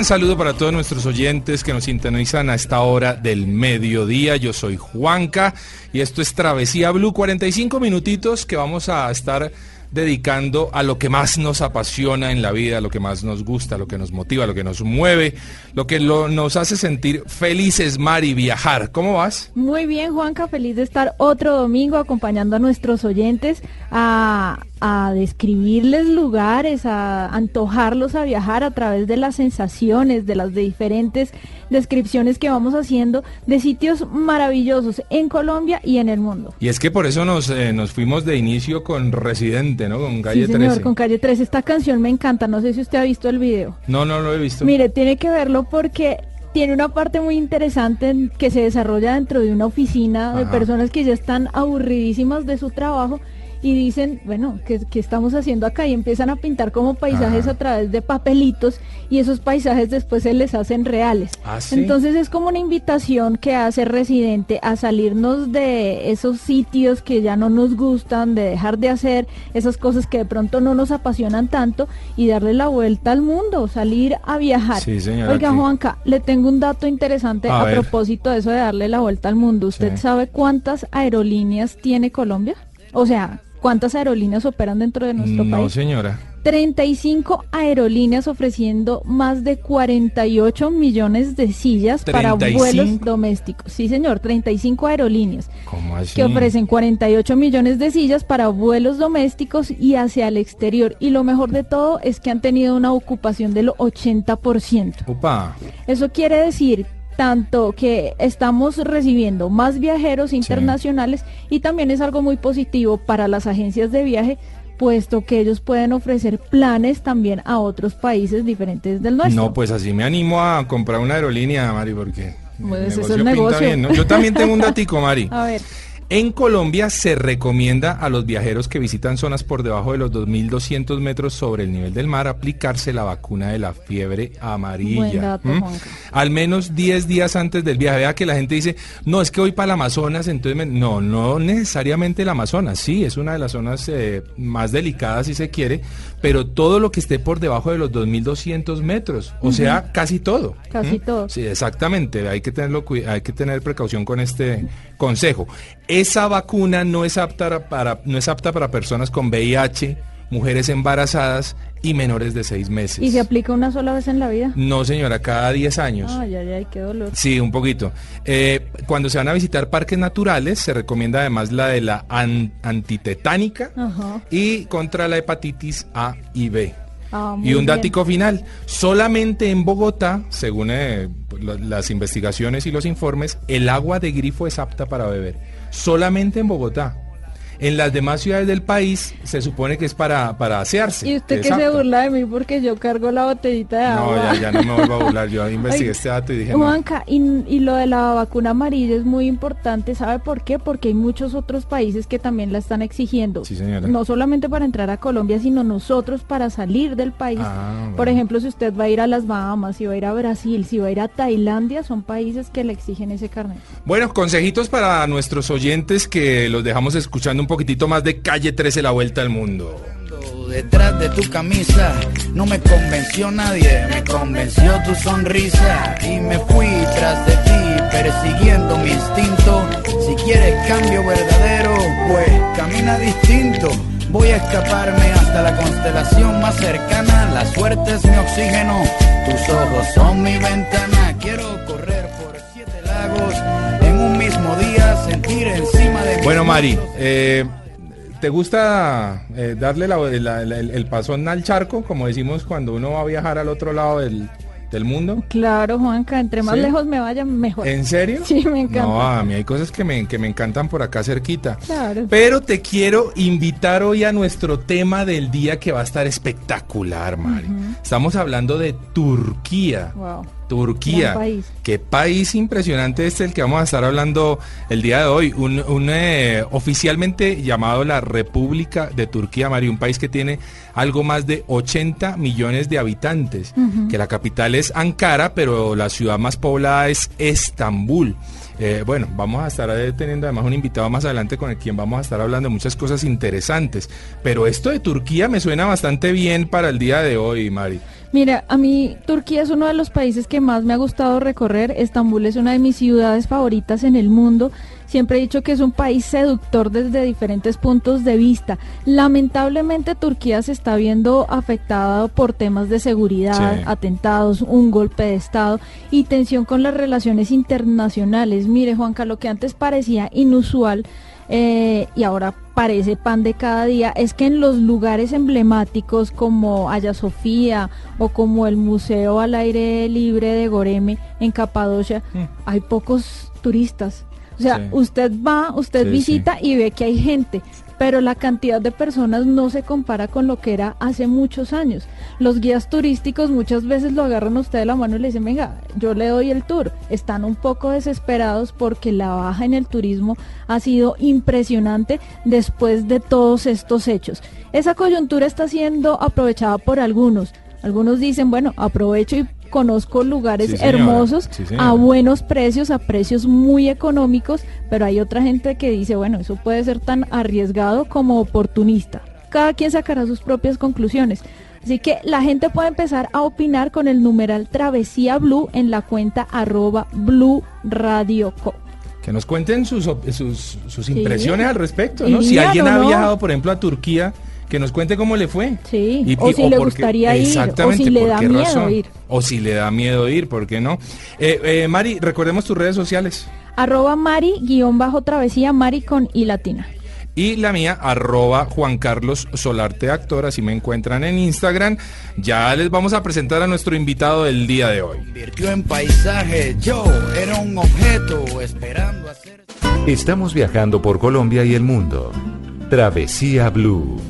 Gran saludo para todos nuestros oyentes que nos sintonizan a esta hora del mediodía. Yo soy Juanca y esto es Travesía Blue, 45 minutitos que vamos a estar dedicando a lo que más nos apasiona en la vida, lo que más nos gusta, lo que nos motiva, lo que nos mueve, lo que nos hace sentir felices, Mari, viajar. ¿Cómo vas? Muy bien, Juanca, feliz de estar otro domingo acompañando a nuestros oyentes a, a describirles lugares, a antojarlos a viajar a través de las sensaciones, de las diferentes descripciones que vamos haciendo de sitios maravillosos en Colombia y en el mundo. Y es que por eso nos, eh, nos fuimos de inicio con Residente, ¿no? Con Calle sí, señor, 13. con Calle 13. Esta canción me encanta, no sé si usted ha visto el video. No, no lo he visto. Mire, tiene que verlo porque tiene una parte muy interesante que se desarrolla dentro de una oficina de personas que ya están aburridísimas de su trabajo y dicen, bueno, ¿qué, qué estamos haciendo acá? Y empiezan a pintar como paisajes Ajá. a través de papelitos y esos paisajes después se les hacen reales. Ah, ¿sí? Entonces es como una invitación que hace Residente a salirnos de esos sitios que ya no nos gustan, de dejar de hacer esas cosas que de pronto no nos apasionan tanto y darle la vuelta al mundo, salir a viajar. Sí, señora, Oiga, Juanca, le tengo un dato interesante A propósito de eso de darle la vuelta al mundo. ¿Usted sabe cuántas aerolíneas tiene Colombia? O sea, ¿cuántas aerolíneas operan dentro de nuestro no, país? señora. 35 aerolíneas ofreciendo más de 48 millones de sillas para 35. vuelos domésticos. Sí, señor, 35 aerolíneas ¿Cómo así? que ofrecen 48 millones de sillas para vuelos domésticos y hacia el exterior. Y lo mejor de todo es que han tenido una ocupación del 80%. Upa. Eso quiere decir tanto que estamos recibiendo más viajeros internacionales y también es algo muy positivo para las agencias de viaje puesto que ellos pueden ofrecer planes también a otros países diferentes del nuestro. No, pues así me animo a comprar una aerolínea, Mari, porque Pues el ese es negocio el negocio. bien, ¿no? Yo también tengo un datico, Mari. A ver, En Colombia se recomienda a los viajeros que visitan zonas por debajo de los 2.200 metros sobre el nivel del mar aplicarse la vacuna de la fiebre amarilla. Buen dato, ¿m? Juanca. Al menos 10 días antes del viaje. Vea que la gente dice, no, es que voy para el Amazonas, entonces... me-". No, no necesariamente el Amazonas. Sí, es una de las zonas eh, más delicadas si se quiere, pero todo lo que esté por debajo de los 2.200 metros. O sea, casi todo. Casi ¿m? todo. Sí, exactamente. Hay que tenerlo, hay que tener precaución con este consejo. Esa vacuna no es apta para, no es apta para personas con VIH, mujeres embarazadas y menores de seis meses. ¿y se aplica una sola vez en la vida? No, señora, cada 10 años. Ay, ay, ay, qué dolor. Sí, un poquito. Eh, cuando se van a visitar parques naturales, se recomienda además la de la an- antitetánica Ajá. y contra la hepatitis A y B. Ah, Y un dático final, solamente en Bogotá, según eh, pues, las investigaciones y los informes, el agua de grifo es apta para beber. Solamente en Bogotá. En las demás ciudades del país se supone que es para, para asearse. Y usted que se Exacto. burla de mí porque yo cargo la botellita de No, agua. ya, ya no me vuelvo a burlar. Yo investigué Ay, este dato y dije, no. Juanca, y, y lo de la vacuna amarilla es muy importante, ¿sabe por qué? Porque hay muchos otros países que también la están exigiendo. Sí, señora. No solamente para entrar a Colombia, sino nosotros para salir del país. Ah, Por ejemplo, si usted va a ir a las Bahamas, si va a ir a Brasil, si va a ir a Tailandia, son países que le exigen ese carnet. Bueno, consejitos para nuestros oyentes que los dejamos escuchando un poquitito más de Calle 13, la vuelta al mundo. Detrás de tu camisa no me convenció nadie, me convenció tu sonrisa y me fui tras de ti persiguiendo mi instinto. Si quieres cambio verdadero, pues camina distinto. Voy a escaparme hasta la constelación más cercana. La suerte es mi oxígeno, tus ojos son mi ventana. Quiero correr por siete lagos sentir encima de Bueno, Mari, eh, ¿te gusta eh, darle la- la- la- el, el pasón al charco, como decimos cuando uno va a viajar al otro lado del, del mundo? Claro, Juanca, entre más ¿Sí? lejos me vaya, mejor. ¿En serio? Sí, me encanta. No, a mí hay cosas que me, que me encantan por acá cerquita. Claro. Pero te quiero invitar hoy a nuestro tema del día que va a estar espectacular, Mari. Estamos hablando de Turquía. Wow. Turquía. País. Qué país impresionante este el que vamos a estar hablando el día de hoy. Un, un, eh, oficialmente llamado la República de Turquía, Mari, un país que tiene algo más de 80 millones de habitantes. Que la capital es Ankara, pero la ciudad más poblada es Estambul. Eh, bueno, vamos a estar teniendo además un invitado más adelante con el quien vamos a estar hablando de muchas cosas interesantes. Pero esto de Turquía me suena bastante bien para el día de hoy, Mari. Mira, a mí Turquía es uno de los países que más me ha gustado recorrer. Estambul es una de mis ciudades favoritas en el mundo. Siempre he dicho que es un país seductor desde diferentes puntos de vista. Lamentablemente Turquía se está viendo afectada por temas de seguridad, Sí. atentados, un golpe de Estado y tensión con las relaciones internacionales. Mire, Juanca, lo que antes parecía inusual eh, y ahora parece pan de cada día, es que en los lugares emblemáticos como Haya Sofía o como el Museo al Aire Libre de Goreme en Capadocia, hay pocos turistas. O sea, Sí. usted va, usted Sí, visita y ve que hay gente, pero la cantidad de personas no se compara con lo que era hace muchos años. Los guías turísticos muchas veces lo agarran a usted de la mano y le dicen, venga, yo le doy el tour. Están un poco desesperados porque la baja en el turismo ha sido impresionante después de todos estos hechos. Esa coyuntura está siendo aprovechada por algunos. Algunos dicen, bueno, aprovecho y conozco lugares Sí, hermosos Sí, a buenos precios, a precios muy económicos, pero hay otra gente que dice, bueno, eso puede ser tan arriesgado como oportunista. Cada quien sacará sus propias conclusiones. Así que la gente puede empezar a opinar con el numeral Travesía Blue en la cuenta arroba Blue Radio Co. Que nos cuenten sus, sus, sus impresiones al respecto, ¿no? Si alguien ha no. viajado, por ejemplo, a Turquía, que nos cuente cómo le fue. Sí, o si le gustaría ir, o exactamente, si le por da qué miedo razón. ir. O si le da miedo ir, ¿por qué no? Eh, eh, Mari, recordemos tus redes sociales. Arroba Mari guion bajo travesía Mari con I latina. Y la mía, arroba Juan Carlos Solarte Actor, así me encuentran en Instagram. Ya les vamos a presentar a nuestro invitado del día de hoy. convirtió en paisaje. Yo era un objeto esperando a ser. Estamos viajando por Colombia y el mundo. Travesía Blue.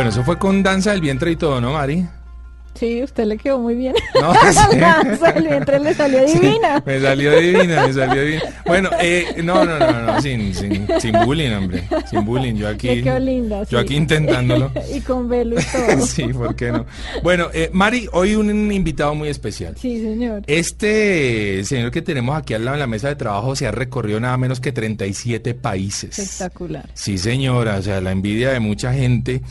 Bueno, eso fue con danza del vientre y todo, ¿no, Mari? Sí, usted le quedó muy bien. No, La panza del vientre le salió Sí, divina. me salió divina, me salió divina. Bueno, eh, no, no, no, no, sin, sin, sin bullying, hombre. Sin bullying. Yo aquí. Le quedó linda. Yo sí. aquí intentándolo. y con velo y todo. Sí, ¿por qué no? Bueno, eh, Mari, hoy un invitado muy especial. Sí, señor. Este señor que tenemos aquí al lado en la mesa de trabajo se ha recorrido nada menos que 37 países. Espectacular. Sí, señora, o sea, la envidia de mucha gente.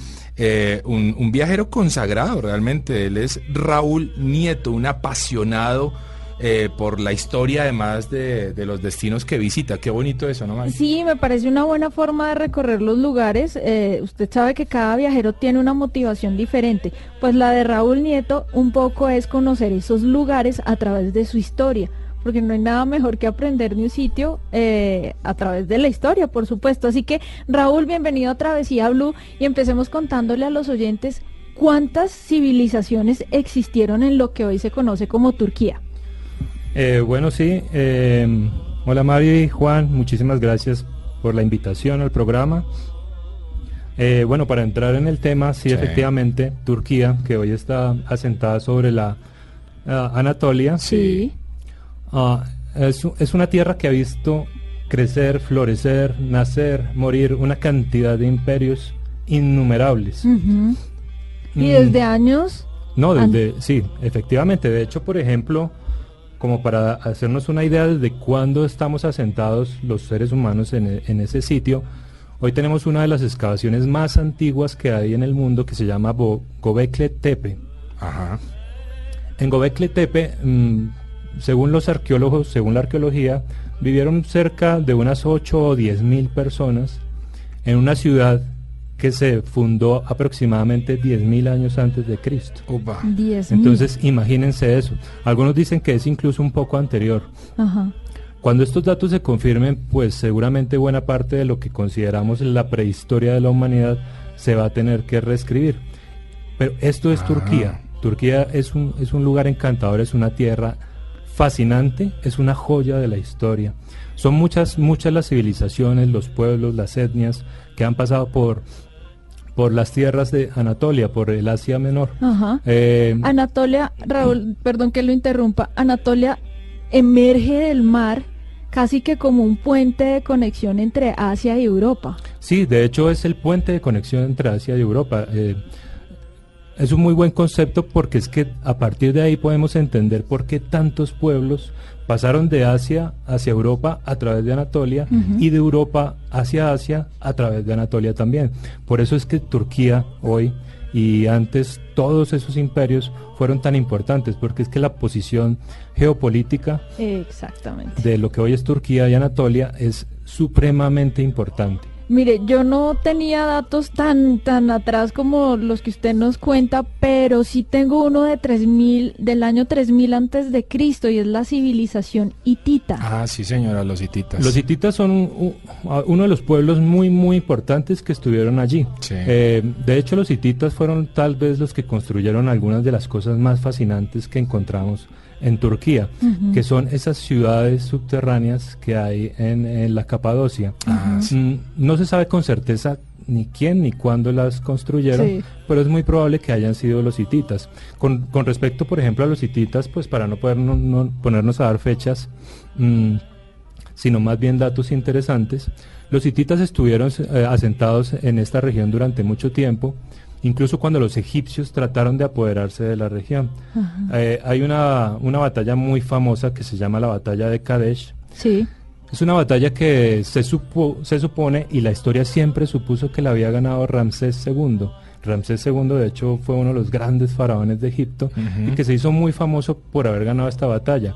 Eh, un, viajero consagrado realmente. Él es Raúl Nieto, un apasionado eh, por la historia, además de, de los destinos que visita. Qué bonito eso, ¿no, Mari? Sí, me parece una buena forma de recorrer los lugares. Eh, usted sabe que cada viajero tiene una motivación diferente. Pues la de Raúl Nieto un poco es conocer esos lugares a través de su historia. Porque no hay nada mejor que aprender de un sitio eh, a través de la historia, por supuesto. Así que, Raúl, bienvenido a Travesía Blue y empecemos contándole a los oyentes cuántas civilizaciones existieron en lo que hoy se conoce como Turquía. Eh, bueno, sí. eh, hola Mari, Juan, muchísimas gracias por la invitación al programa. Eh, bueno, para entrar en el tema, sí, Sí. efectivamente, Turquía, que hoy está asentada sobre la Anatolia, Sí. Ah, es, es una tierra que ha visto crecer, florecer, nacer, morir una cantidad de imperios innumerables. Ujú. Y Mm. desde años No, An- desde, sí, efectivamente. De hecho, por ejemplo, como para hacernos una idea desde cuándo estamos asentados los seres humanos en, e- en ese sitio, hoy tenemos una de las excavaciones más antiguas que hay en el mundo que se llama Bo- Gobekli Tepe. Ajá. En Gobekli Tepe, mm, según los arqueólogos, según la arqueología, vivieron cerca de unas 8 o 10 mil personas en una ciudad que se fundó aproximadamente 10 mil años antes de Cristo. Upa. 10 Entonces, imagínense eso. Algunos dicen que es incluso un poco anterior. Ajá. Cuando estos datos se confirmen, pues seguramente buena parte de lo que consideramos la prehistoria de la humanidad se va a tener que reescribir. Pero esto es Ah. Turquía. Turquía es un, es un lugar encantador, es una tierra fascinante, es una joya de la historia. Son muchas, muchas las civilizaciones, los pueblos, las etnias que han pasado por, por las tierras de Anatolia, por el Asia Menor. Ajá. Eh, Anatolia, Raúl, perdón que lo interrumpa, Anatolia emerge del mar casi que como un puente de conexión entre Asia y Europa. Sí, de hecho es el puente de conexión entre Asia y Europa. Eh, es un muy buen concepto porque es que a partir de ahí podemos entender por qué tantos pueblos pasaron de Asia hacia Europa a través de Anatolia y de Europa hacia Asia a través de Anatolia también. Por eso es que Turquía hoy y antes todos esos imperios fueron tan importantes porque es que la posición geopolítica Exactamente. de lo que hoy es Turquía y Anatolia es supremamente importante. Mire, yo no tenía datos tan tan atrás como los que usted nos cuenta, pero sí tengo uno de 3000 del año 3000 antes de Cristo y es la civilización hitita. Ah, sí, señora, los hititas. Los hititas son un- uno de los pueblos muy, muy importantes que estuvieron allí. Sí. Eh, de hecho, los hititas fueron tal vez los que construyeron algunas de las cosas más fascinantes que encontramos en Turquía, que son esas ciudades subterráneas que hay en, en la Capadocia. Mm, No se sabe con certeza ni quién ni cuándo las construyeron, Sí. pero es muy probable que hayan sido los hititas. Con, con respecto, por ejemplo, a los hititas, pues para no, poder, no- no ponernos a dar fechas, mm, sino más bien datos interesantes, los hititas estuvieron eh, asentados en esta región durante mucho tiempo, incluso cuando los egipcios trataron de apoderarse de la región. Eh, hay una, una batalla muy famosa que se llama la batalla de Kadesh, Sí. es una batalla que se, supo, se supone y la historia siempre supuso que la había ganado Ramsés II. Ramsés II de hecho fue uno de los grandes faraones de Egipto y que se hizo muy famoso por haber ganado esta batalla.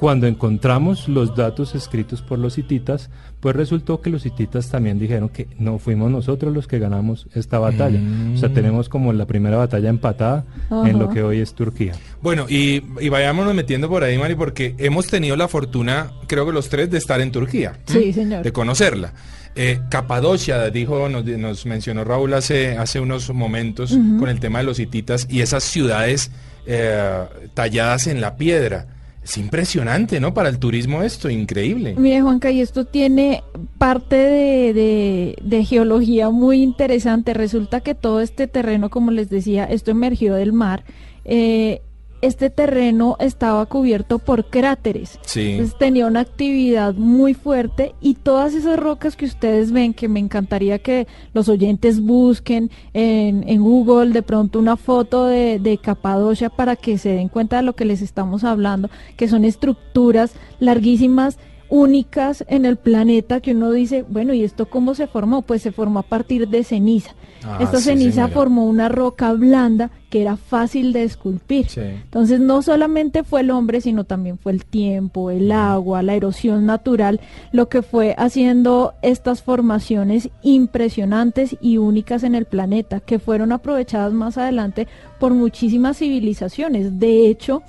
Cuando encontramos los datos escritos por los hititas, pues resultó que los hititas también dijeron que no fuimos nosotros los que ganamos esta batalla. O sea, tenemos como la primera batalla empatada en lo que hoy es Turquía. Bueno, y, y vayámonos metiendo por ahí, Mari, porque hemos tenido la fortuna, creo que los tres, de estar en Turquía. Sí, ¿m? señor. De conocerla. Eh, Capadocia, dijo, nos, nos mencionó Raúl hace, hace unos momentos con el tema de los hititas y esas ciudades eh, talladas en la piedra. Es impresionante, ¿no? Para el turismo esto, increíble. Mire, Juanca, y esto tiene parte de, de- de geología muy interesante. Resulta que todo este terreno, como les decía, esto emergió del mar. eh, este terreno estaba cubierto por cráteres. Sí. Entonces tenía una actividad muy fuerte y todas esas rocas que ustedes ven, que me encantaría que los oyentes busquen en, en Google de pronto una foto de, de Capadocia para que se den cuenta de lo que les estamos hablando, que son estructuras larguísimas únicas en el planeta que uno dice, bueno, ¿y esto cómo se formó? Pues se formó a partir de ceniza. Ah, Esta sí, ceniza señora. formó una roca blanda que era fácil de esculpir. Sí. Entonces no solamente fue el hombre, sino también fue el tiempo, el agua, la erosión natural, lo que fue haciendo estas formaciones impresionantes y únicas en el planeta, que fueron aprovechadas más adelante por muchísimas civilizaciones. De hecho,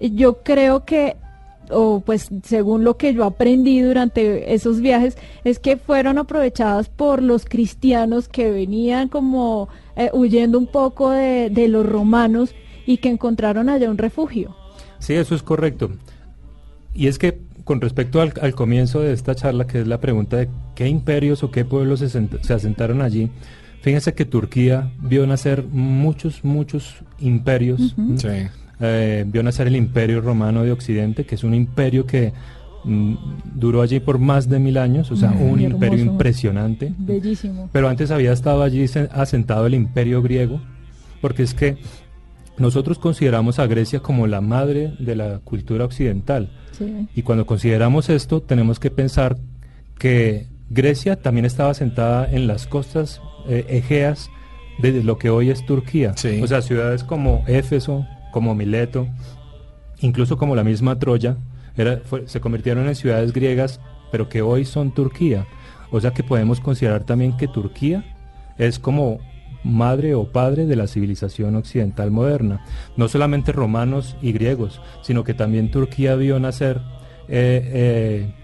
yo creo que o pues según lo que yo aprendí durante esos viajes, es que fueron aprovechadas por los cristianos que venían como eh, huyendo un poco de, de los romanos y que encontraron allá un refugio. Sí, eso es correcto. Y es que con respecto al, al comienzo de esta charla, que es la pregunta de qué imperios o qué pueblos se, sent- se asentaron allí, fíjense que Turquía vio nacer muchos, muchos imperios. Sí. Eh, vio nacer el imperio romano de Occidente, que es un imperio que mm, duró allí por más de mil años, o sea, un hermoso. imperio impresionante. Bellísimo. Pero antes había estado allí se- asentado el imperio griego, porque es que nosotros consideramos a Grecia como la madre de la cultura occidental. Sí. Y cuando consideramos esto, tenemos que pensar que Grecia también estaba asentada en las costas eh, egeas de lo que hoy es Turquía. Sí. O sea, ciudades como Éfeso, como Mileto, incluso como la misma Troya, se convirtieron en ciudades griegas, pero que hoy son Turquía. O sea que podemos considerar también que Turquía es como madre o padre de la civilización occidental moderna. No solamente romanos y griegos, sino que también Turquía vio nacer, eh, eh,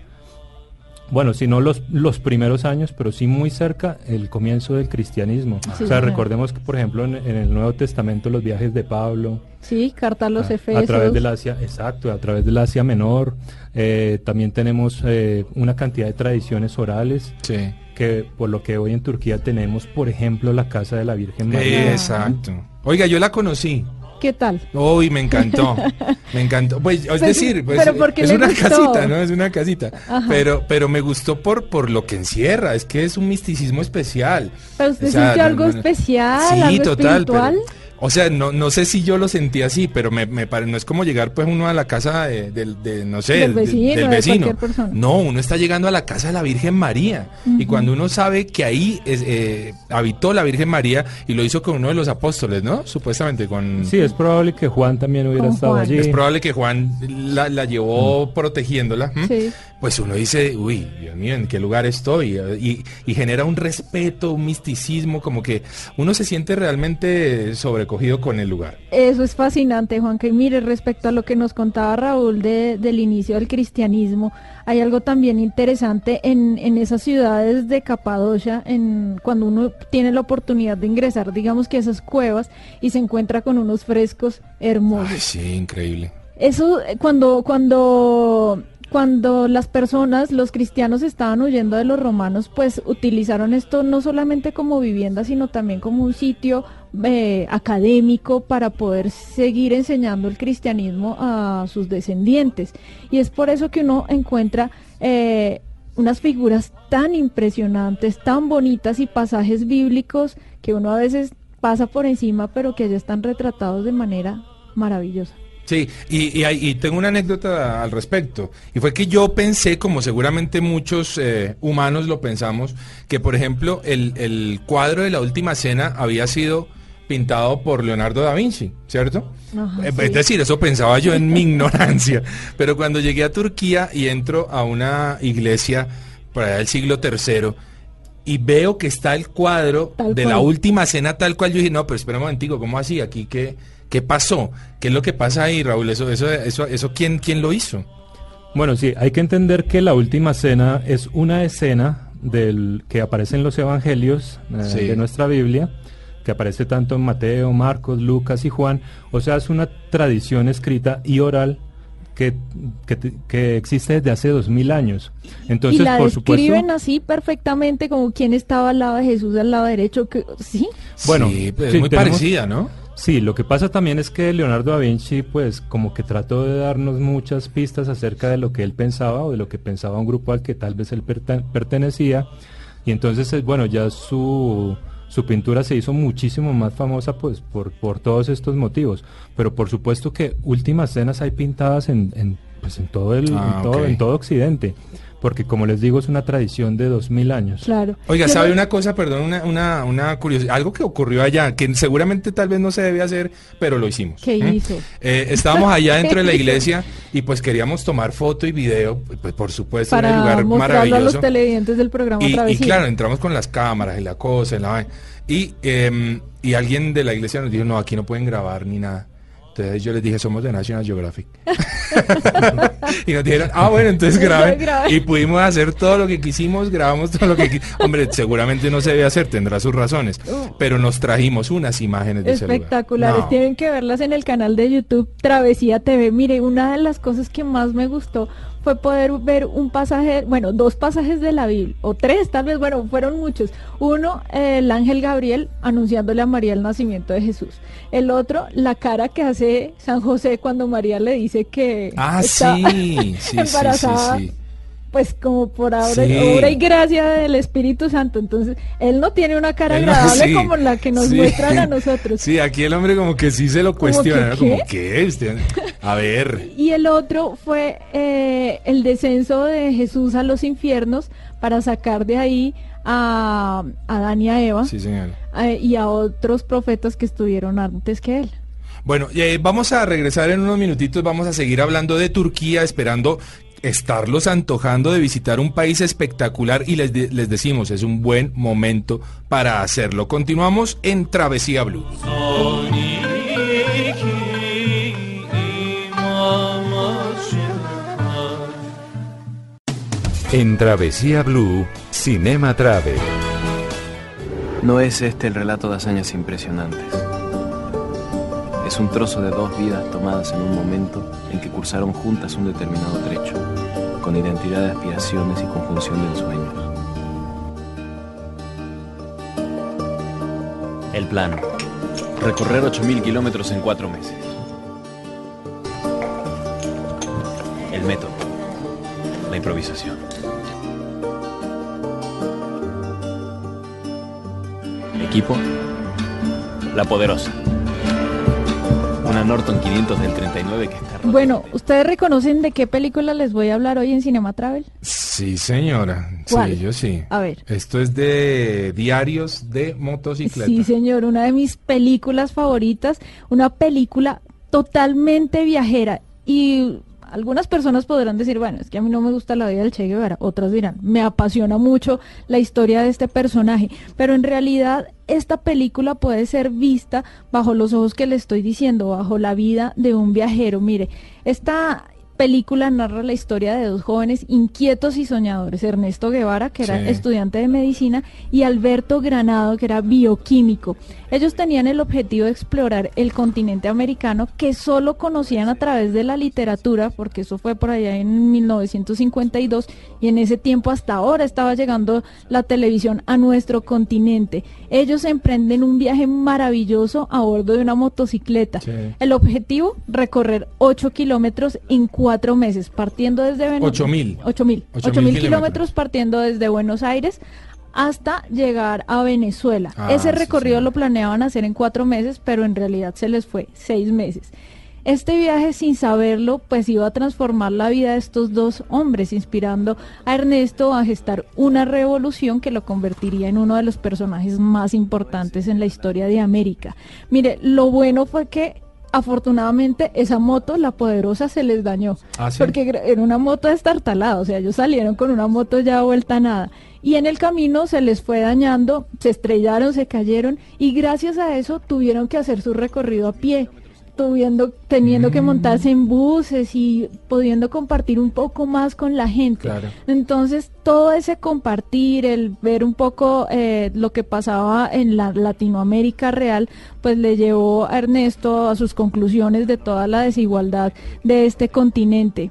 bueno, si no los, los primeros años, pero sí muy cerca el comienzo del cristianismo. Sí, o sea, señor. recordemos que, por ejemplo, en, en el Nuevo Testamento los viajes de Pablo, Sí, carta a los a, Efesios. a través del Asia, exacto, a través del Asia Menor, eh, también tenemos eh, una cantidad de tradiciones orales Sí. que por lo que hoy en Turquía tenemos, por ejemplo, la casa de la Virgen María. Exacto. Oiga, yo la conocí. ¿Qué tal? Uy, me encantó. Me encantó. Pues, es decir, pues, pero ¿por qué es una gustó? casita, ¿no? Es una casita. Ajá. Pero, pero me gustó por, por lo que encierra. Es que es un misticismo especial. ¿Pero usted O sea, sintió algo especial, Sí, algo total. espiritual? pero- o sea, no, no sé si yo lo sentí así, pero me, me pare- no es como llegar pues uno a la casa de, no sé, Del de- vecino, del vecino. No, uno está llegando a la casa de la Virgen María. Y cuando uno sabe que ahí es, eh, habitó la Virgen María y lo hizo con uno de los apóstoles, ¿no? Supuestamente con... Sí, es probable que Juan también hubiera estado Juan. allí. Es probable que Juan la, la llevó protegiéndola. ¿m? Sí. Pues uno dice, uy, Dios mío, ¿en qué lugar estoy? Y, y genera un respeto, un misticismo, como que uno se siente realmente con el lugar. Eso es fascinante, Juan. Que mire, respecto a lo que nos contaba Raúl de- del inicio del cristianismo, hay algo también interesante en, en esas ciudades de Capadocia, en, cuando uno tiene la oportunidad de ingresar, digamos que a esas cuevas, y se encuentra con unos frescos hermosos. Ay, sí, increíble. Eso eh, cuando cuando cuando las personas, los cristianos estaban huyendo de los romanos, pues utilizaron esto no solamente como vivienda, sino también como un sitio eh, académico para poder seguir enseñando el cristianismo a sus descendientes. Y es por eso que uno encuentra eh, unas figuras tan impresionantes, tan bonitas y pasajes bíblicos que uno a veces pasa por encima, pero que ya están retratados de manera maravillosa. Sí, y, y, y tengo una anécdota al respecto. Y fue que yo pensé, como seguramente muchos eh, humanos lo pensamos, que por ejemplo el, el cuadro de la última cena había sido pintado por Leonardo da Vinci, ¿cierto? Ajá, Eh, sí. Es decir, eso pensaba yo en mi ignorancia. Pero cuando llegué a Turquía y entro a una iglesia por allá del siglo III y veo que está el cuadro Tal de cual. la última cena tal cual, yo dije, no, pero espera un momentico, ¿cómo así? ¿Aquí qué, qué pasó? ¿Qué es lo que pasa ahí, Raúl? ¿Eso, eso, eso, eso quién, quién lo hizo? Bueno, sí, hay que entender que la última cena es una escena del que aparece en los evangelios eh, Sí. de nuestra Biblia, que aparece tanto en Mateo, Marcos, Lucas y Juan. O sea, es una tradición escrita y oral que, que, te- que existe desde hace dos mil años. Entonces, y la por supuesto, describen así perfectamente como quien estaba al lado de Jesús al lado derecho que sí Bueno, sí, pues, sí, es muy tenemos- parecida, ¿no? Sí, lo que pasa también es que Leonardo da Vinci, pues, como que trató de darnos muchas pistas acerca de lo que él pensaba o de lo que pensaba un grupo al que tal vez él pertenecía. Y entonces, eh, bueno, ya su, su pintura se hizo muchísimo más famosa, pues, por, por todos estos motivos. Pero por supuesto que últimas cenas hay pintadas en, en pues, en todo el, Ah, en todo, en todo Occidente. Porque como les digo, es una tradición de dos mil años. Claro. Oiga, ¿sabe una cosa? Perdón, una, una, una curiosidad. Algo que ocurrió allá, que seguramente tal vez no se debe hacer, pero lo hicimos. ¿Qué ¿Mm? hizo? Eh, estábamos allá dentro de la iglesia y pues queríamos tomar foto y video, pues por supuesto, en el Para lugar mostrarlo a los maravilloso. televidentes del programa Y, y claro, entramos con las cámaras y la cosa y la vaina. Y, em, y alguien de la iglesia nos dijo, no, aquí no pueden grabar ni nada. Yo les dije, somos de National Geographic. y nos dijeron, ah, bueno, entonces graben. Y pudimos hacer todo lo que quisimos, grabamos todo lo que quisimos. Hombre, seguramente no se debe hacer, tendrá sus razones. Pero nos trajimos unas imágenes de ese lugar. Espectaculares, No. tienen que verlas en el canal de YouTube Travesía TV. Mire, una de las cosas que más me gustó fue poder ver un pasaje, bueno, dos pasajes de la Biblia, o tres tal vez, bueno, fueron muchos. Uno, el ángel Gabriel anunciándole a María el nacimiento de Jesús. El otro, la cara que hace San José cuando María le dice que Ah, está sí, sí, embarazada. sí. Pues como por Sí. obra y gracia del Espíritu Santo. Entonces, él no tiene una cara no- agradable sí, como la que nos sí. muestran a nosotros. Sí, aquí el hombre como que sí se lo cuestiona, como qué? que usted, a ver, Y el otro fue eh, el descenso de Jesús a los infiernos para sacar de ahí a Adán y a Eva sí señor. eh, y a otros profetas que estuvieron antes que él. Bueno, eh, vamos a regresar en unos minutitos, vamos a seguir hablando de Turquía, esperando estarlos antojando de visitar un país espectacular y les, de- les decimos, es un buen momento para hacerlo. Continuamos en Travesía Blue. En Travesía Blue, Cinema Travel. No es este el relato de hazañas impresionantes. Es un trozo de dos vidas tomadas en un momento en que cursaron juntas un determinado trecho, con identidad de aspiraciones y conjunción de ensueños. El plan. Recorrer 8.000 kilómetros en cuatro meses. El método. La improvisación. Equipo. La poderosa. Una Norton 500 del 39 que está rota. Bueno, ¿ustedes reconocen de qué película les voy a hablar hoy en Cinema Travel? Sí, señora. ¿Cuál? Sí, yo sí. A ver. Esto es de diarios de motocicleta. Sí, señor, una de mis películas favoritas, una película totalmente viajera y algunas personas podrán decir, bueno, es que a mí no me gusta la vida del Che Guevara, otras dirán, me apasiona mucho la historia de este personaje, pero en realidad esta película puede ser vista bajo los ojos que le estoy diciendo, bajo la vida de un viajero. Mire, esta película narra la historia de dos jóvenes inquietos y soñadores, Ernesto Guevara, que era Sí. estudiante de medicina, y Alberto Granado, que era bioquímico. Ellos tenían el objetivo de explorar el continente americano que solo conocían a través de la literatura, porque eso fue por allá en 1952, y en ese tiempo hasta ahora estaba llegando la televisión a nuestro continente. Ellos emprenden un viaje maravilloso a bordo de una motocicleta. Sí. El objetivo, recorrer 8 kilómetros en cuatro meses, partiendo desde Venezuela. 8.000. 8 mil. Ocho 8 mil kilómetros partiendo desde Buenos Aires hasta llegar a Venezuela. Ah, Ese sí, recorrido sí. lo planeaban hacer en cuatro meses, pero en realidad se les fue seis meses. Este viaje, sin saberlo, pues iba a transformar la vida de estos dos hombres, inspirando a Ernesto a gestar una revolución que lo convertiría en uno de los personajes más importantes en la historia de América. Mire, lo bueno fue que afortunadamente esa moto, la poderosa, se les dañó. Ah, ¿sí? Porque era una moto destartalada, o sea, ellos salieron con una moto ya vuelta a nada. Y en el camino se les fue dañando, se estrellaron, se cayeron y gracias a eso tuvieron que hacer su recorrido a pie, tuviendo, teniendo que montarse en buses y pudiendo compartir un poco más con la gente. Claro. Entonces, todo ese compartir, el ver un poco eh, lo que pasaba en la Latinoamérica real, pues le llevó a Ernesto a sus conclusiones de toda la desigualdad de este continente.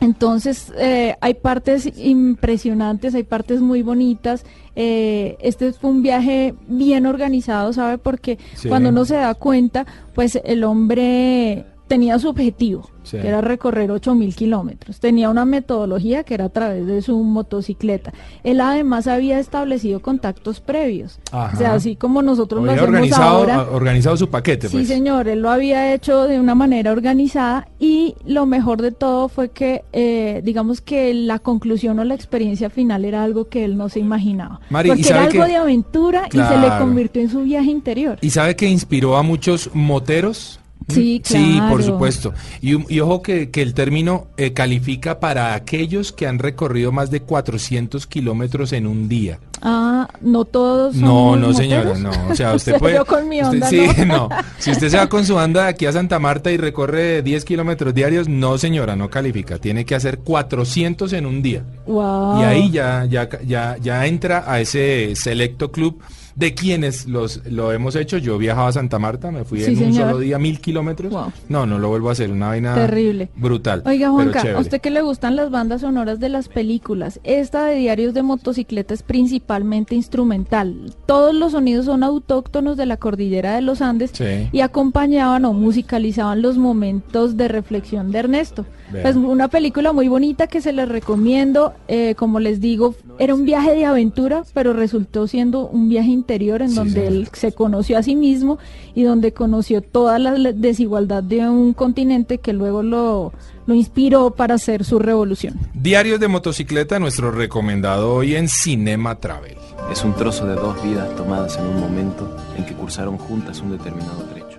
Entonces, eh, hay partes impresionantes, hay partes muy bonitas. Eh, este fue un viaje bien organizado, ¿sabe? Porque Sí. cuando uno se da cuenta, pues el hombre tenía su objetivo, Sí. que era recorrer 8.000 kilómetros. Tenía una metodología que era a través de su motocicleta. Él además había establecido contactos previos. Ajá. O sea, así como nosotros lo Había hacemos organizado, ahora. organizado su paquete, Sí, pues. señor, él lo había hecho de una manera organizada y lo mejor de todo fue que, eh, digamos que la conclusión o la experiencia final era algo que él no se imaginaba. Mari, ¿y porque era algo que- de aventura y se le convirtió en su viaje interior. ¿Y sabe que inspiró a muchos moteros? Sí, Sí, por claro. supuesto. Y, y ojo que, que el término eh, califica para aquellos que han recorrido más de 400 kilómetros en un día. Ah, no todos No, somos no señora, no. O sea, usted puede... vio con mi usted- onda, sí, ¿no? no. Si usted se va con su banda de aquí a Santa Marta y recorre 10 kilómetros diarios, no señora, no califica. Tiene que hacer 400 en un día. Wow. Y ahí ya, ya, ya, ya entra a ese selecto club de quienes los, lo hemos hecho. Yo viajaba a Santa Marta, me fui Sí, en un solo día mil kilómetros. Wow. No, no lo vuelvo a hacer, una vaina Terrible. brutal. Oiga, Juanca, a usted que le gustan las bandas sonoras de las películas, esta de Diarios de Motocicleta es principalmente instrumental. Todos los sonidos son autóctonos de la cordillera de los Andes Sí. y acompañaban o musicalizaban los momentos de reflexión de Ernesto. Vea. Es una película muy bonita que se les recomiendo. eh, como les digo, era un viaje de aventura, pero resultó siendo un viaje interior en Sí, donde señor. él se conoció a sí mismo y donde conoció toda la desigualdad de un continente que luego lo, lo inspiró para hacer su revolución. Diarios de motocicleta, nuestro recomendado hoy en Cinema Travel. Es un trozo de dos vidas tomadas en un momento en que cursaron juntas un determinado trecho.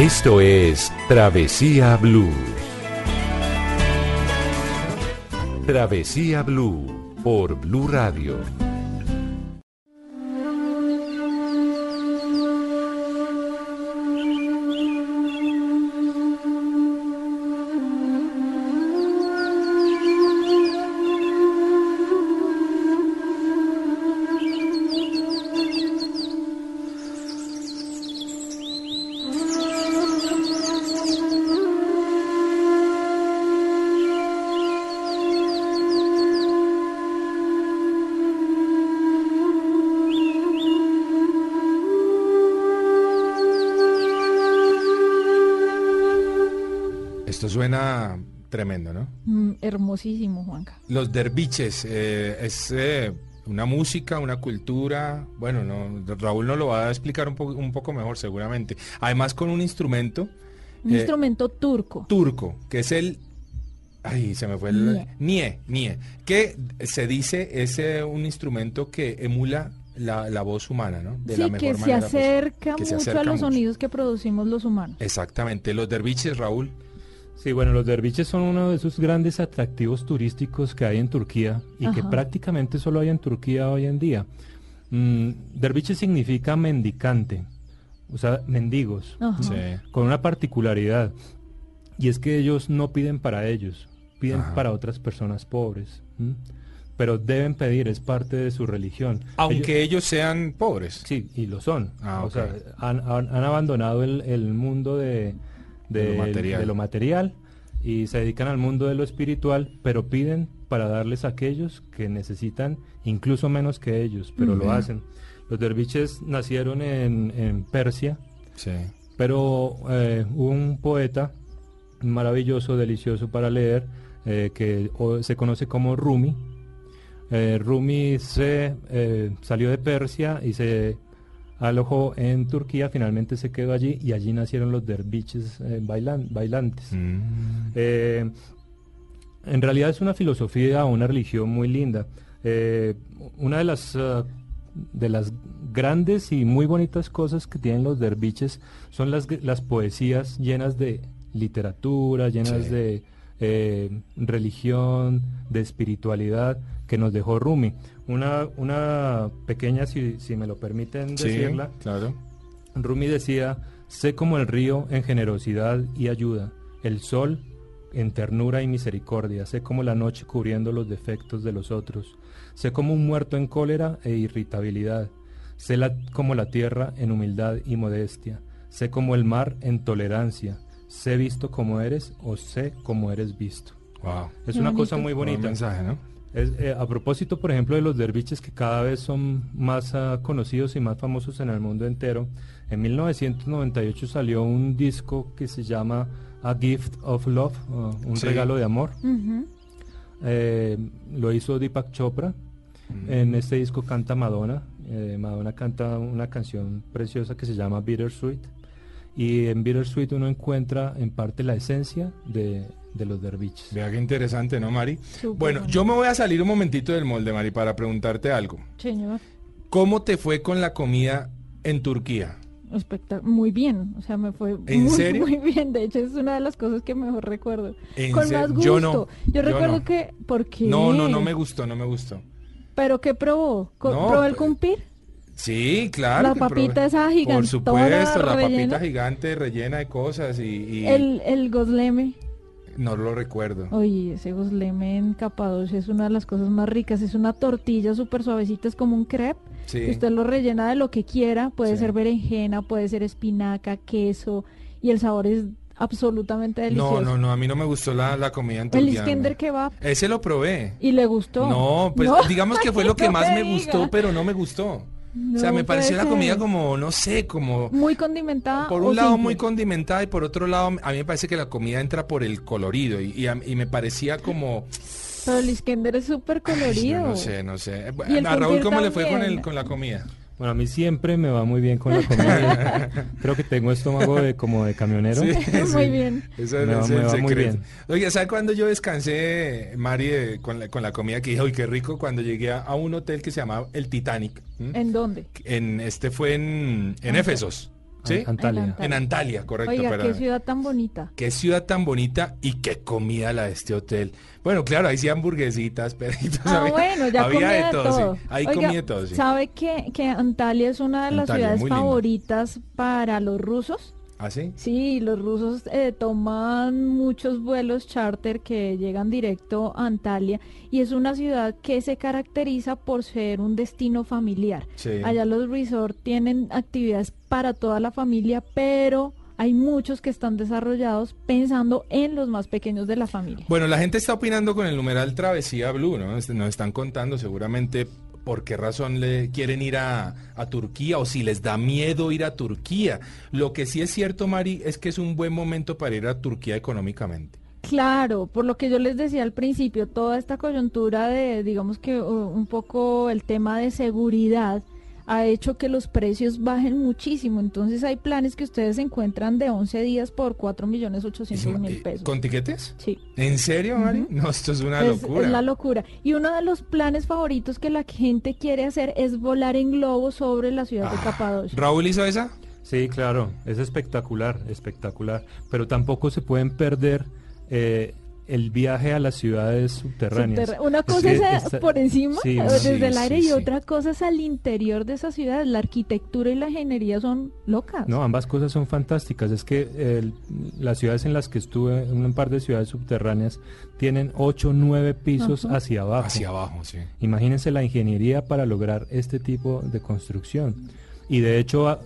Esto es Travesía Blue. Travesía Blue por Blue Radio. Suena tremendo, ¿no? Mm, hermosísimo, Juanca. Los derviches, eh, es eh, una música, una cultura, bueno, no, Raúl nos lo va a explicar un, po- un poco mejor seguramente. Además con un instrumento Un eh, instrumento turco. turco, que es el... Ay, se me fue el... Nie. Nie, que se dice es un instrumento que emula la, la voz humana, ¿no? De la sí, mejor que se posible. acerca Que se mucho a los mucho. sonidos que producimos los humanos. Exactamente, los derviches, Raúl. Sí, bueno, los derviches son uno de esos grandes atractivos turísticos que hay en Turquía y que prácticamente solo hay en Turquía hoy en día. Mm, derviche significa mendicante, o sea, mendigos. Sí. con una particularidad, y es que ellos no piden para ellos, piden Ajá. para otras personas pobres, ¿m? pero deben pedir, es parte de su religión. Aunque ellos sean pobres. Sí, y lo son. Ah, o sea, han, han- han abandonado el, el mundo de, De lo material. de lo material y se dedican al mundo de lo espiritual, pero piden para darles a aquellos que necesitan incluso menos que ellos, pero Mm, lo hacen. Los derviches nacieron en, en Persia, Sí. pero eh, hubo un poeta maravilloso, delicioso para leer, eh, que o- se conoce como Rumi. Eh, Rumi se eh, salió de Persia y se alojó en Turquía, finalmente se quedó allí y allí nacieron los derviches eh, bailan- bailantes. Mm. Eh, en realidad es una filosofía, una religión muy linda. Eh, una de las, de las grandes y muy bonitas cosas que tienen los derviches son las, las poesías llenas de literatura, llenas Sí. de religión, de espiritualidad que nos dejó Rumi. Una, una pequeña, si, si me lo permiten Sí, decirla, claro. Rumi decía, sé como el río en generosidad y ayuda, el sol en ternura y misericordia, sé como la noche cubriendo los defectos de los otros, sé como un muerto en cólera e irritabilidad, sé la- como la tierra en humildad y modestia, sé como el mar en tolerancia, sé visto como eres o sé como eres visto. Wow. Es Qué una bonito. cosa muy Buen bonita. mensaje, ¿no? Es, eh, a propósito, por ejemplo, de los derviches que cada vez son más ah, conocidos y más famosos en el mundo entero, en 1998 salió un disco que se llama A Gift of Love, ah, un Sí. regalo de amor. Eh, lo hizo Deepak Chopra. En este disco canta Madonna. eh, Madonna canta una canción preciosa que se llama Bittersweet. Y en Bittersweet uno encuentra en parte la esencia de, de los derviches. Vea qué interesante, ¿no, Mari? Súper bueno, bonito. yo me voy a salir un momentito del molde, Mari, para preguntarte algo. Señor, ¿Cómo te fue con la comida en Turquía? espectac- muy bien, o sea, me fue ¿En muy, serio? muy bien. De hecho, es una de las cosas que mejor recuerdo. ¿En Con serio? más gusto. Yo no, yo recuerdo no. que, ¿por qué? No, no, no me gustó, no me gustó. ¿Pero qué probó? Co- No, ¿Probó el pues, cumpir? Sí, claro. La papita esa Por gigantona supuesto, la rellena. papita gigante rellena de cosas y, y El, el gozleme. No lo recuerdo. Oye, ese gozleme en Capadocia es una de las cosas más ricas. Es una tortilla súper suavecita, es como un crepe. Sí. Usted lo rellena de lo que quiera. Puede Sí. ser berenjena, puede ser espinaca, queso. Y el sabor es absolutamente delicioso. No, no, no, a mí no me gustó la, la comida en El. Iskender kebab. Ese lo probé. ¿Y le gustó? No, pues No. digamos que fue lo que No más me gustó, pero no me gustó. O sea, me pareció la comida como, no sé, como... Muy condimentada. Por o un lado simple? muy condimentada y por otro lado a mí me parece que la comida entra por el colorido y, y a- y me parecía como... Pero el Iskender es súper colorido. no sé, no sé. Y el A Raúl, ¿cómo le fue con, el, con la comida? Bueno, a mí siempre me va muy bien con la comida. Creo que tengo estómago de como de camionero. Sí, Muy sí. bien. Ese es Me va- me muy bien. Oye, ¿sabe cuando yo descansé, Mari, de- con, la, con la comida que dije, uy, qué rico? Cuando llegué a, a un hotel que se llamaba El Titanic. ¿m? ¿En dónde? En, este fue en, en Éfesos. ¿Sí? An- Antalya. En Antalya. En Antalya, correcto. Oiga, perdón. qué ciudad tan bonita. Qué ciudad tan bonita y qué comida la de este hotel. Bueno, claro, ahí sí hamburguesitas, perritos. Ah, había- bueno, ya había comía de todo, todo. sí. Ahí Oiga, comí de todo, sí. ¿Sabe que, que Antalya es una de las Antalya, ciudades favoritas para los rusos? ¿Ah, sí? Sí, los rusos eh, toman muchos vuelos charter que llegan directo a Antalya y es una ciudad que se caracteriza por ser un destino familiar. Sí. Allá los resorts tienen actividades para toda la familia, pero hay muchos que están desarrollados pensando en los más pequeños de la familia. Bueno, la gente está opinando con el numeral Travesía Blue, ¿no? Este, Nos están contando seguramente por qué razón le quieren ir a, a Turquía o si les da miedo ir a Turquía. Lo que sí es cierto, Mari, es que es un buen momento para ir a Turquía económicamente. Claro, por lo que yo les decía al principio, toda esta coyuntura de, digamos que un poco el tema de seguridad ha hecho que los precios bajen muchísimo. Entonces hay planes que ustedes encuentran de 11 días por 4 millones 800 mil Eh, pesos. ¿Con tiquetes? Sí. ¿En serio, Mari? No, esto es una es, locura. es la locura. Y uno de los planes favoritos que la gente quiere hacer es volar en globo sobre la ciudad de Ah, Capadocia. ¿Raúl hizo esa? Sí, claro, es espectacular, espectacular. Pero tampoco se pueden perder eh, el viaje a las ciudades subterráneas. Subterra- Una cosa es, eh, esta- por encima, Sí, eh, desde sí, el aire, sí, y sí. otra cosa es al interior de esas ciudades. La arquitectura y la ingeniería son locas. No, ambas cosas son fantásticas. Es que el- las ciudades en las que estuve, un par de ciudades subterráneas, tienen 8 9 pisos Ajá. hacia abajo. Hacia abajo, sí. Imagínense la ingeniería para lograr este tipo de construcción. Y de hecho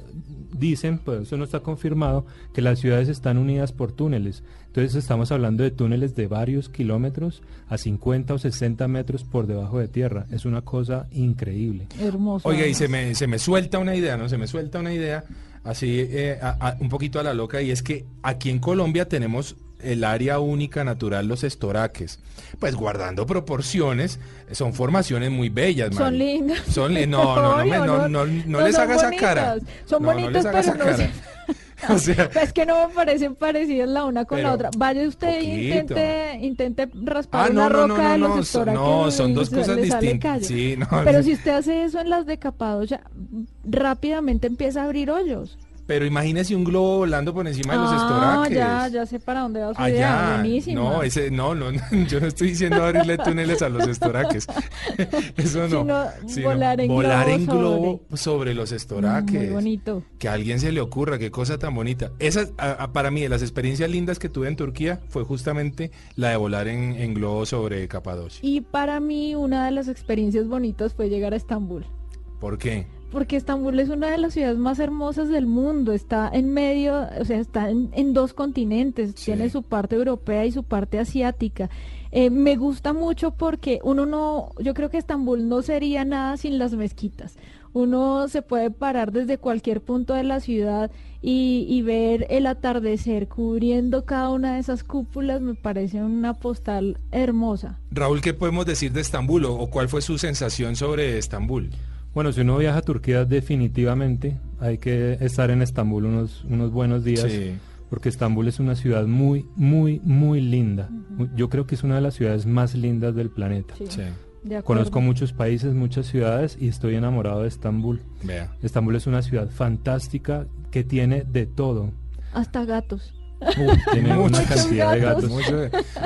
dicen, pues eso no está confirmado, que las ciudades están unidas por túneles. Entonces estamos hablando de túneles de varios kilómetros a 50 o 60 metros por debajo de tierra. Es una cosa increíble. Hermoso. Oiga, y se me, se me suelta una idea, ¿no? Se me suelta una idea así eh, a- a- un poquito a la loca y es que aquí en Colombia tenemos el área única natural Los Estoraques. Pues guardando proporciones, son formaciones muy bellas, Son Mari. lindas. Son li- no, no, no, no, no, no les son haga esa cara. Son haga pero cara. O sea, Es que no me parecen parecidas la una con la otra. Vaya usted e intente, intente raspar Ah, una no, roca no, de los no, estoraques no, son dos cosas distintas. Sí, Pero si usted hace eso en las de Capadocia, rápidamente empieza a abrir hoyos. Pero imagínese un globo volando por encima de los ah, estoraques. ya, ya sé para dónde va su idea. Allá, Buenísima. no, ese, no, no, yo no estoy diciendo abrirle túneles a los estoraques. Eso no. Sino volar en volar globo en globo sobre, los estoraques. Muy bonito. Que a alguien se le ocurra, qué cosa tan bonita. Esa, a- a- para mí, de las experiencias lindas que tuve en Turquía fue justamente la de volar en, en globo sobre Capadocia. Y para mí una de las experiencias bonitas fue llegar a Estambul. ¿Por qué? Porque Estambul es una de las ciudades más hermosas del mundo, está en medio, o sea, está en, en dos continentes, Sí. tiene su parte europea y su parte asiática. Eh, me gusta mucho porque uno no, yo creo que Estambul no sería nada sin las mezquitas. Uno se puede parar desde cualquier punto de la ciudad y, y ver el atardecer cubriendo cada una de esas cúpulas, me parece una postal hermosa. Raúl, ¿qué podemos decir de Estambul o, o cuál fue su sensación sobre Estambul? Bueno, si uno viaja a Turquía definitivamente hay que estar en Estambul unos, unos buenos días. Sí. Porque Estambul es una ciudad muy, muy, muy linda. Yo creo que es una de las ciudades más lindas del planeta. Sí, Sí, de acuerdo. Conozco muchos países, muchas ciudades y estoy enamorado de Estambul. vea. Estambul es una ciudad fantástica que tiene de todo. Hasta gatos. Tiene Muchos una cantidad de gatos.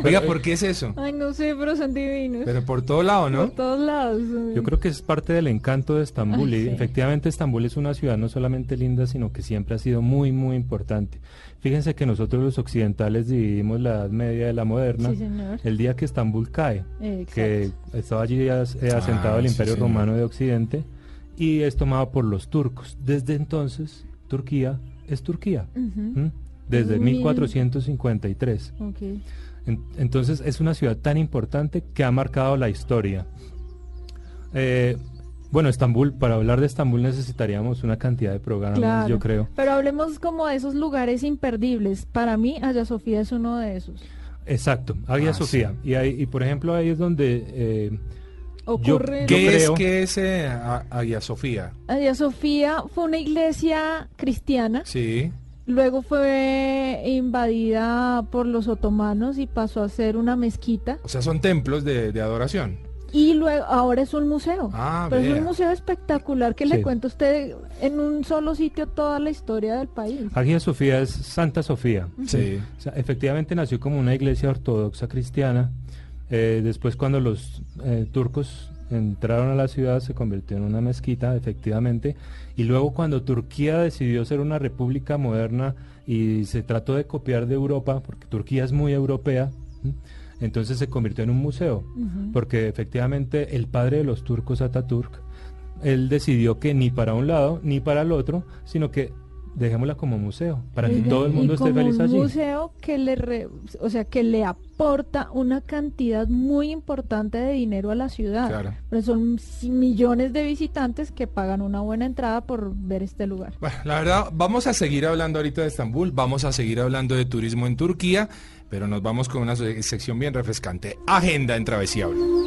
Oiga, ¿por qué es eso? Ay, no sé, pero son divinos. Pero por todo lado, ¿no? Por todos lados. Yo creo que es parte del encanto de Estambul Ay, y sí. efectivamente Estambul es una ciudad no solamente linda, sino que siempre ha sido muy, muy importante. Fíjense que nosotros los occidentales dividimos la Edad Media de la moderna. Sí, señor. El día que Estambul cae, Exacto. que estaba allí as- eh, asentado Ah, el sí, Imperio señor. Romano de Occidente y es tomado por los turcos. Desde entonces, Turquía es Turquía. Desde Mil- 1453. Ok. En- Entonces es una ciudad tan importante que ha marcado la historia. Eh, bueno, Estambul, para hablar de Estambul necesitaríamos una cantidad de programas, Claro. yo creo. Pero hablemos como de esos lugares imperdibles. Para mí, Hagia Sofía es uno de esos. Exacto, Hagia Ah, Sofía. Y, ahí, y por ejemplo ahí es donde... eh, Ocurre. Yo ¿Qué es, creo- qué es eh, a- Hagia Sofía? Hagia Sofía fue una iglesia cristiana. Sí. Luego fue invadida por los otomanos y pasó a ser una mezquita. O sea, son templos de, de adoración. Y luego ahora es un museo. Ah, Pero es un museo espectacular que Sí. le cuenta a usted en un solo sitio toda la historia del país. Hagia Sofía es Santa Sofía. Sí. O sea, efectivamente nació como una iglesia ortodoxa cristiana. Eh, después cuando los eh, turcos entraron a la ciudad se convirtió en una mezquita, efectivamente. Y luego cuando Turquía decidió ser una república moderna y se trató de copiar de Europa, porque Turquía es muy europea, entonces se convirtió en un museo. Porque efectivamente el padre de los turcos, Ataturk, él decidió que ni para un lado ni para el otro, sino que dejémosla como museo, para que todo el mundo y esté como feliz un allí. museo que le re- o sea que le aporta una cantidad muy importante de dinero a la ciudad Claro. Pero son millones de visitantes que pagan una buena entrada por ver este lugar Bueno, la verdad, vamos a seguir hablando ahorita de Estambul, vamos a seguir hablando de turismo en Turquía, pero nos vamos con una se- sección bien refrescante. Agenda en Travesía Blue.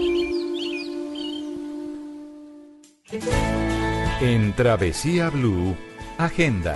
En Travesía Blue, Agenda.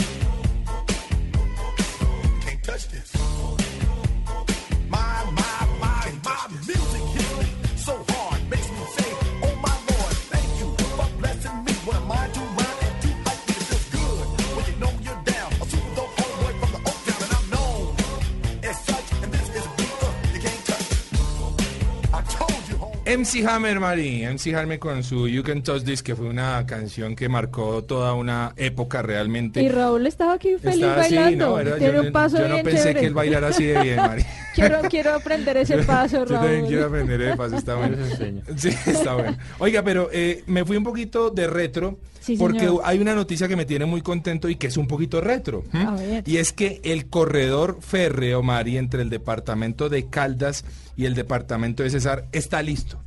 MC Hammer, Mari, MC Hammer con su You Can Touch This, que fue una canción que marcó toda una época realmente. y Raúl estaba aquí feliz así, bailando ¿no? Era- tiene yo, un paso yo no pensé chévere. que él bailara así de bien, Mari. quiero quiero aprender ese paso Yo también Raúl quiero aprender de paso, está bueno. Sí, está bueno. Oiga, pero eh, me fui un poquito de retro Sí, porque señor. hay una noticia que me tiene muy contento y que es un poquito retro. A ver. Y es que el corredor férreo, Mari, entre el departamento de Caldas y el departamento de Cesar está listo.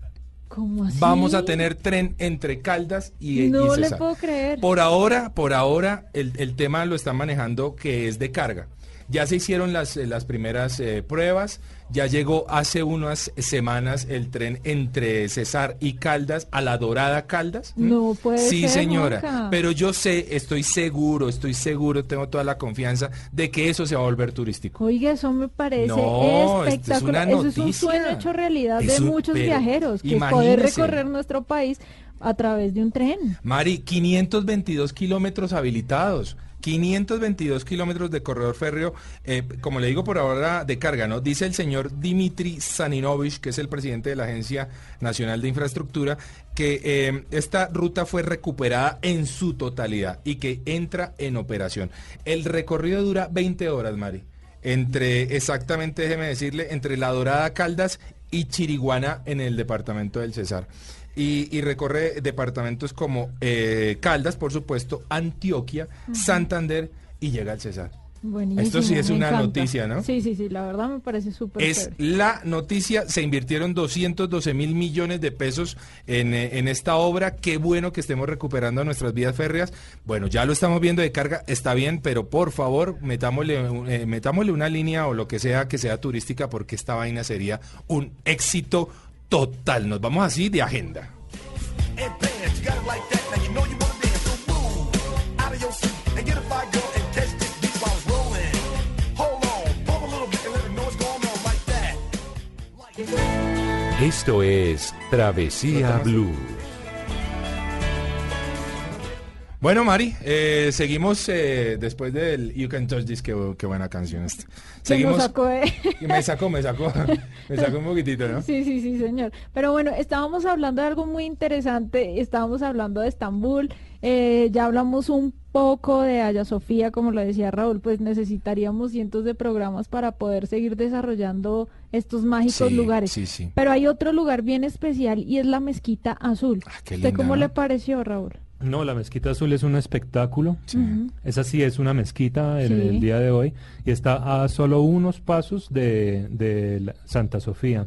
¿Cómo así? Vamos a tener tren entre Caldas y, y no le Cesar. puedo creer Por ahora, por ahora, el, el tema lo están manejando que es de carga. Ya se hicieron las, eh, las primeras eh, pruebas, ya llegó hace unas semanas el tren entre Cesar y Caldas a la Dorada Caldas. No puede Sí, ser, señora. Juanca. Pero yo sé, estoy seguro, estoy seguro, tengo toda la confianza de que eso se va a volver turístico. Oiga, eso me parece No, es espectacular. una eso es un sueño hecho realidad Es de un- muchos viajeros, que poder recorrer nuestro país a través de un tren. Mari, 522 kilómetros habilitados. 522 kilómetros de corredor férreo, eh, como le digo por ahora, de carga, ¿no? Dice el señor Dimitri Saninovich, que es el presidente de la Agencia Nacional de Infraestructura, que eh, esta ruta fue recuperada en su totalidad y que entra en operación. El recorrido dura 20 horas, Mari. Entre, exactamente, déjeme decirle, entre La Dorada Caldas y Chiriguana en el departamento del Cesar. Y, y recorre departamentos como eh, Caldas, por supuesto, Antioquia, Santander y llega al Cesar. Buenísimo, Esto sí es una encanta. noticia, ¿no? Sí, sí, sí, la verdad me parece súper Es chévere. la noticia, se invirtieron 212 mil millones de pesos en, eh, en esta obra, qué bueno que estemos recuperando nuestras vías férreas. Bueno, ya lo estamos viendo de carga, está bien, pero por favor, metámosle, eh, metámosle una línea o lo que sea que sea turística, porque esta vaina sería un éxito total. Nos vamos así de agenda. Esto es Travesía Blue. Bueno, Mari, eh, seguimos eh, después del You Can Touch This, qué, qué buena canción esta. Seguimos. sacó Y me sacó, me sacó, me sacó un poquitito, ¿no? Sí, sí, sí, señor. Pero bueno, estábamos hablando de algo muy interesante, estábamos hablando de Estambul, eh, ya hablamos un poco de Haya Sofía, como lo decía Raúl, pues necesitaríamos cientos de programas para poder seguir desarrollando estos mágicos Sí, lugares. sí, sí. Pero hay otro lugar bien especial y es la Mezquita Azul. Ah, qué ¿Usted linda, cómo ¿no? le pareció, Raúl? No, la Mezquita Azul es un espectáculo. Esa sí es una mezquita el, Sí. el día de hoy y está a solo unos pasos de, de la- Santa Sofía.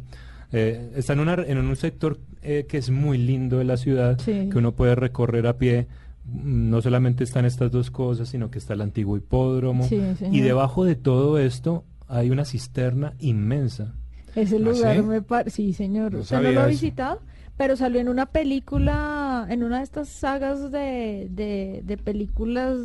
Eh, está en, una, en un sector eh, que es muy lindo de la ciudad, Sí. que uno puede recorrer a pie. Mm, No solamente están estas dos cosas, sino que está el antiguo hipódromo. Y debajo de todo esto hay una cisterna inmensa. Ese ¿Ah, lugar sí? me parece... Sí, señor. No ¿Usted no lo ha visitado? Pero salió en una película, en una de estas sagas de, de, de películas...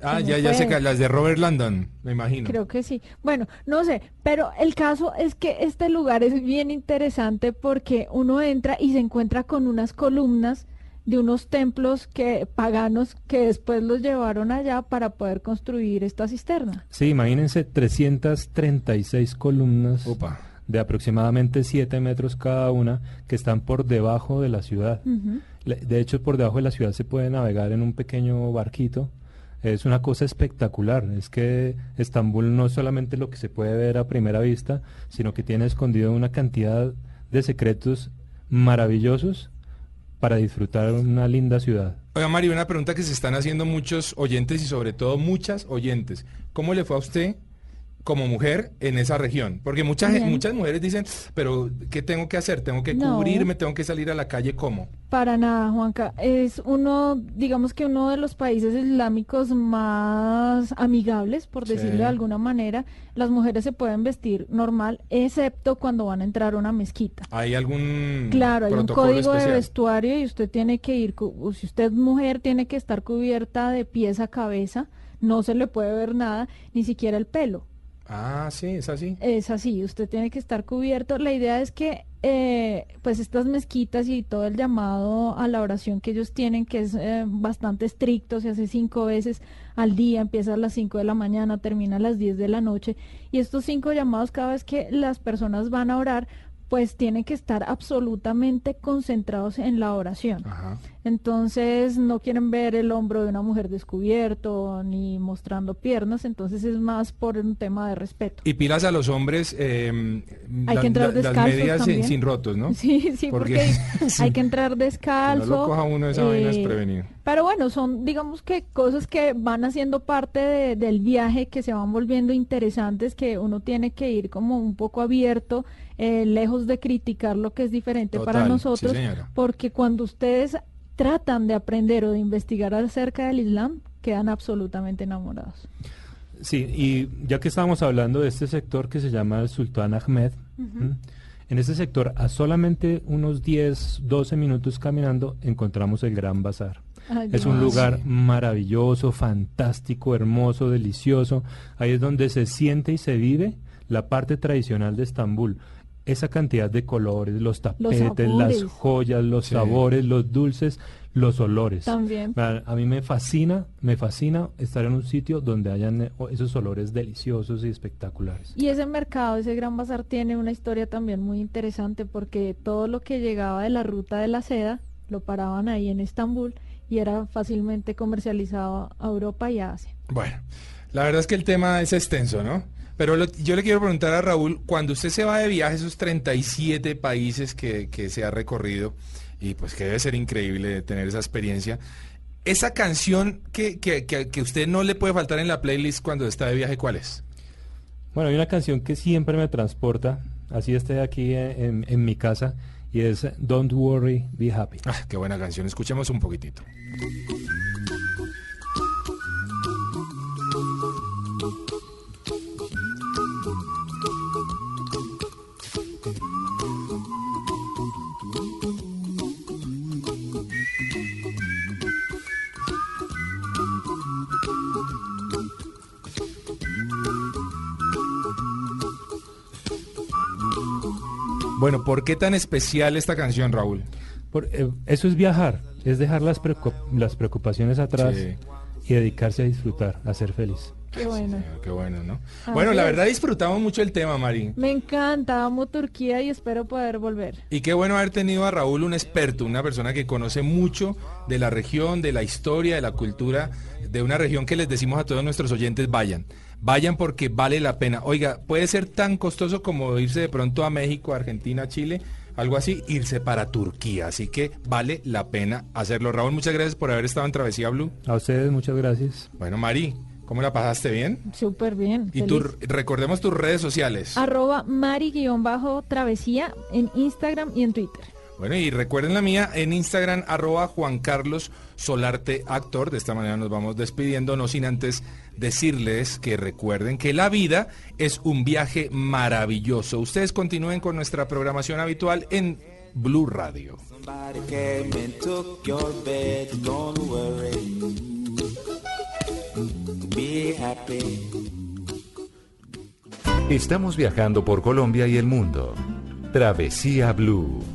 Ah, ya, ya sé que las de Robert Landon, me imagino. Creo que sí. Bueno, no sé, pero el caso es que este lugar es bien interesante porque uno entra y se encuentra con unas columnas de unos templos que paganos que después los llevaron allá para poder construir esta cisterna. Sí, imagínense 336 columnas Opa. de aproximadamente 7 metros cada una que están por debajo de la ciudad. De hecho, por debajo de la ciudad se puede navegar en un pequeño barquito. Es una cosa espectacular. Es que Estambul no es solamente lo que se puede ver a primera vista, sino que tiene escondido una cantidad de secretos maravillosos para disfrutar una linda ciudad. Oiga, Mari, una pregunta que se están haciendo muchos oyentes y sobre todo muchas oyentes. ¿Cómo le fue a usted como mujer en esa región? Porque muchas, muchas mujeres dicen, pero ¿qué tengo que hacer? ¿Tengo que No. cubrirme? ¿Tengo que salir a la calle? ¿Cómo? Para nada, Juanca. Es uno, digamos que uno de los países islámicos más amigables, por Sí. decirlo de alguna manera. Las mujeres se pueden vestir normal, excepto cuando van a entrar a una mezquita. ¿Hay algún Claro, hay un código de vestuario y usted tiene que ir, si usted es mujer, tiene que estar cubierta de pies a cabeza, no se le puede ver nada, ni siquiera el pelo. Ah, sí, es así. Es así, usted tiene que estar cubierto. La idea es que, eh, pues, estas mezquitas y todo el llamado a la oración que ellos tienen, que es eh, bastante estricto, se hace cinco veces al día, empieza a las cinco de la mañana, termina a las 10 de la noche. Y estos cinco llamados, cada vez que las personas van a orar, pues tienen que estar absolutamente concentrados en la oración. Ajá. Entonces no quieren ver el hombro de una mujer descubierto ni mostrando piernas, entonces es más por un tema de respeto. Y pilas a los hombres, eh, Hay la- que entrar la- las descalzos medias sin, rotos, ¿no? Sí, sí, porque, hay que entrar descalzo. Que no lo coja uno esa vaina eh, desprevenido. Pero bueno, son digamos que cosas que van haciendo parte de- del viaje, que se van volviendo interesantes, que uno tiene que ir como un poco abierto, eh, lejos de criticar lo que es diferente para Total, nosotros, porque cuando ustedes tratan de aprender o de investigar acerca del Islam, quedan absolutamente enamorados. Sí, y ya que estábamos hablando de este sector que se llama el Sultán Ahmed, en este sector a solamente unos 10, 12 minutos caminando encontramos el Gran Bazar. Ay, Es un lugar maravilloso, fantástico, hermoso, delicioso. Ahí es donde se siente y se vive la parte tradicional de Estambul. Esa cantidad de colores, los tapetes, las joyas, los Sí. sabores, los dulces, los olores. También. A, mí me fascina, me fascina estar en un sitio donde hayan eh, esos olores deliciosos y espectaculares. Y ese mercado, ese gran bazar tiene una historia también muy interesante porque todo lo que llegaba de la ruta de la seda lo paraban ahí en Estambul y era fácilmente comercializado a Europa y a Asia. Bueno, la verdad es que el tema es extenso, ¿no? Pero lo- yo le quiero preguntar a Raúl, cuando usted se va de viaje, esos 37 países que, que se ha recorrido, y pues que debe ser increíble tener esa experiencia, esa canción que, que, que, que usted no le puede faltar en la playlist cuando está de viaje, ¿cuál es? Bueno, hay una canción que siempre me transporta, así esté aquí en, en- en mi casa, y es Don't Worry, Be Happy. Ah, qué buena canción, escuchemos un poquitito. Bueno, ¿por qué tan especial esta canción, Raúl? Por- eh, eso es viajar, es dejar las, preocup- las preocupaciones atrás Sí. y dedicarse a disfrutar, a ser feliz. Qué bueno. Sí, qué bueno, ¿no? Así bueno, la es. verdad disfrutamos mucho el tema, Mari. Me encanta, amo Turquía y espero poder volver. Y qué bueno haber tenido a Raúl, un experto, una persona que conoce mucho de la región, de la historia, de la cultura, de una región que les decimos a todos nuestros oyentes, vayan. Vayan porque vale la pena. Oiga, puede ser tan costoso como irse de pronto a México, Argentina, Chile, algo así, irse para Turquía. Así que vale la pena hacerlo. Raúl, muchas gracias por haber estado en Travesía Blue. A ustedes muchas gracias. Bueno, Mari, ¿cómo la pasaste bien? Súper bien. Y tú, recordemos tus redes sociales. Arroba Mari-travesía en Instagram y en Twitter. Bueno, y recuerden la mía en Instagram, arroba Juan Carlos Solarte Actor. De esta manera nos vamos despidiendo, no sin antes decirles que recuerden que la vida es un viaje maravilloso. Ustedes continúen con nuestra programación habitual en Blue Radio. Estamos viajando por Colombia y el mundo. Travesía Blue.